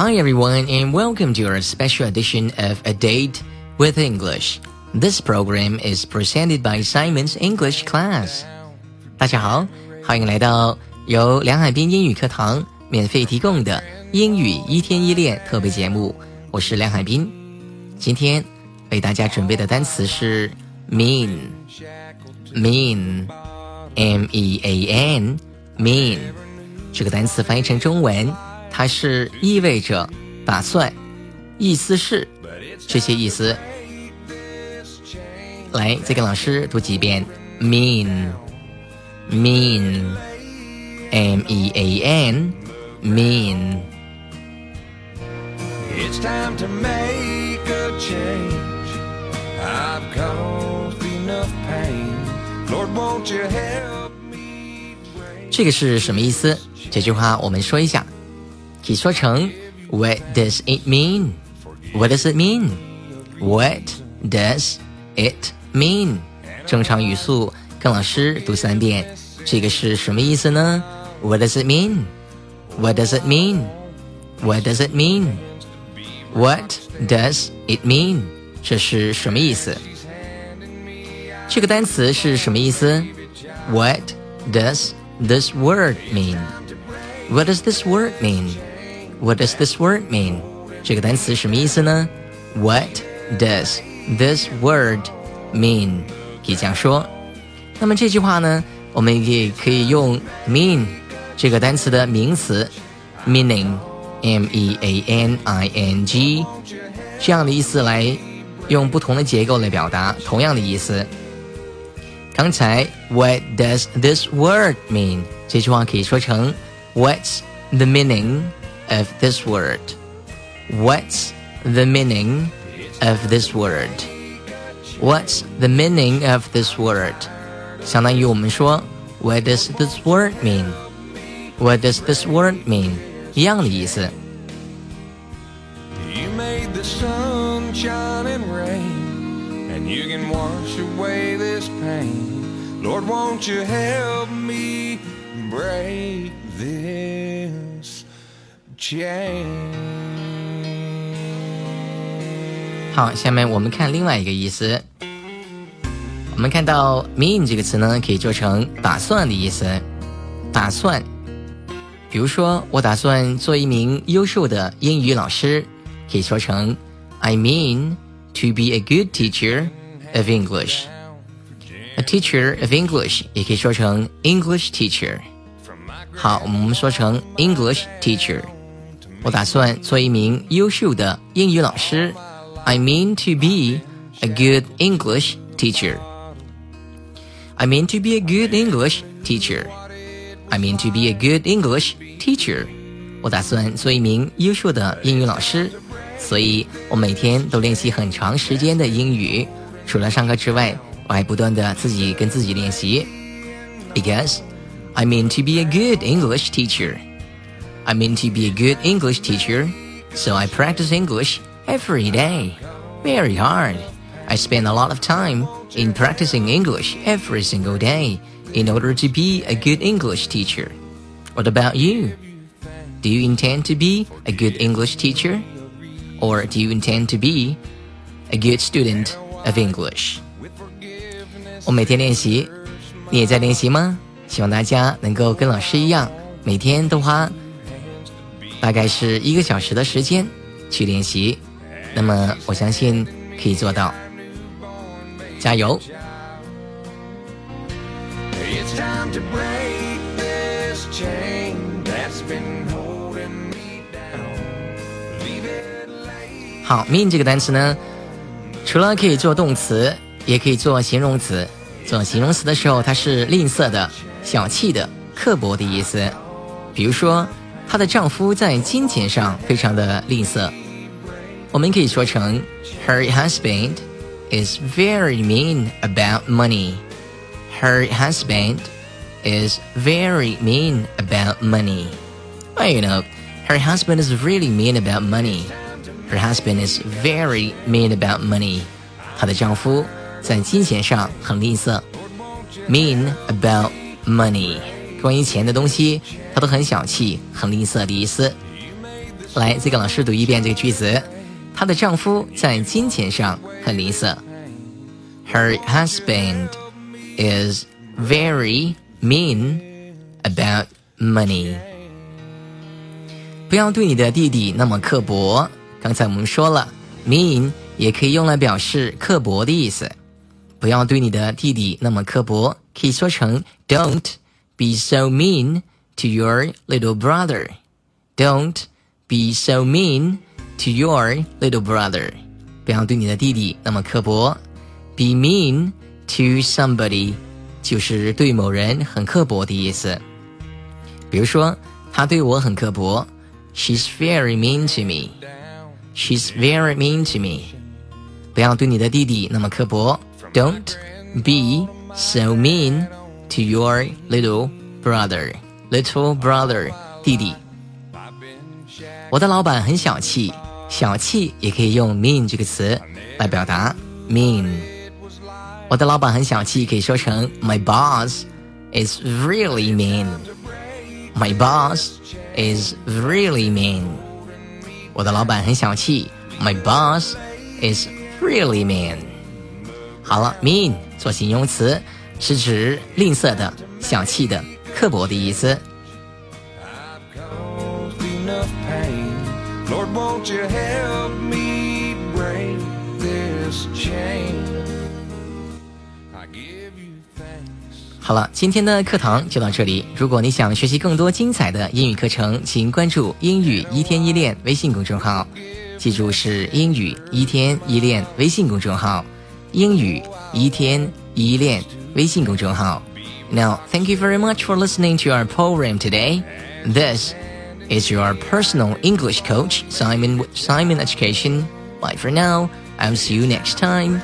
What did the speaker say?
Hi everyone and welcome to our special edition of A Date with English. This program is presented by Simon's English Class. 大家好，欢迎来到由梁海滨英语课堂免费提供的英语一天一练特别节目。我是梁海滨，今天为大家准备的单词是 mean，mean，m e a n，mean。这个单词翻译成中文。 它是意味着打算，意思是这些意思。来，再跟老师读几遍：mean，mean，m e a n，mean。这个是什么意思？这句话我们说一下。可以说成 What does it mean? What does it mean? What does it mean? 正常语速，跟老师读三遍。这个是什么意思呢？What does it mean? What does it mean? What does it mean? What does it mean? 这是什么意思？这个单词是什么意思？What does this word mean? What does this word mean? What does this word mean？这个单词什么意思呢？What does this word mean？可以这样说。那么这句话呢，我们也可以用 mean 这个单词的名词 meaning，m e a n i n g 这样的意思来用不同的结构来表达同样的意思。刚才 What does this word mean？这句话可以说成 What's the meaning？of this word? What's the meaning of this word? What's the meaning of this word? 相当于我们说 What does this word mean? What does this word mean? 一样的意思。You made the sunshine and rain, and you can wash away this pain. Lord, won't you help me 好，下面我们看另外一个意思。我们看到 mean 这个词呢，可以做成打算的意思。打算，比如说，我打算做一名优秀的英语老师，可以说成 I mean to be a good teacher of English。A teacher of English 也可以说成 English teacher。好，我们说成 English teacher。我打算做一名优秀的英语老师。I mean to be a good English teacher. I mean to be a good English teacher. I mean to be a good English teacher. 我打算做一名优秀的英语老师，所以我每天都练习很长时间的英语。除了上课之外，我还不断的自己跟自己练习。Because I mean to be a good English teacher. I mean to be a good English teacher, so I practice English every day. Very hard. I spend a lot of time in practicing English every single day in order to be a good English teacher. What about you? Do you intend to be a good English teacher? Or do you intend to be a good student of English? 我每天练习，你也在练习吗？希望大家能够跟老师一样，每天都花 大概是一个小时的时间去练习，那么我相信可以做到，加油！好，mean 这个单词呢，除了可以做动词，也可以做形容词。做形容词的时候，它是吝啬的、小气的、刻薄的意思，比如说。她的丈夫在金钱上非常的吝啬，我们可以说成 Her husband is very mean about money. Her husband is very mean about money. Well, you know, her husband is really mean about money. Her husband is very mean about money. 她的丈夫在金钱上很吝啬，mean about money. 关于钱的东西，他都很小气、很吝啬的意思。来，再跟老师读一遍这个句子。她的丈夫在金钱上很吝啬。Her husband is very mean about money. 不要对你的弟弟那么刻薄。刚才我们说了，mean 也可以用来表示刻薄的意思。不要对你的弟弟那么刻薄，可以说成 Don't be so mean to your little brother. Don't be so mean to your little brother. 不要对你的弟弟那么刻薄。Be mean to somebody 就是对某人很刻薄的意思。比如说，他对我很刻薄。She's very mean to me. She's very mean to me. 不要对你的弟弟那么刻薄。Don't be so mean to your little brother. Little brother，弟弟。我的老板很小气，小气也可以用 mean 这个词来表达。mean。我的老板很小气，可以说成 My boss is really mean. My boss is really mean. 我的老板很小气。My boss is really mean. 好了，mean 做形容词 是指吝啬的、小气的、刻薄的意思。好了，今天的课堂就到这里。如果你想学习更多精彩的英语课程，请关注“英语一天一练”微信公众号，记住是“英语一天一练”微信公众号。英语一天一练微信公众号。Now, thank you very much for listening to our program today. This is your personal English coach, Simon with Simon Education. Bye for now. I'll see you next time.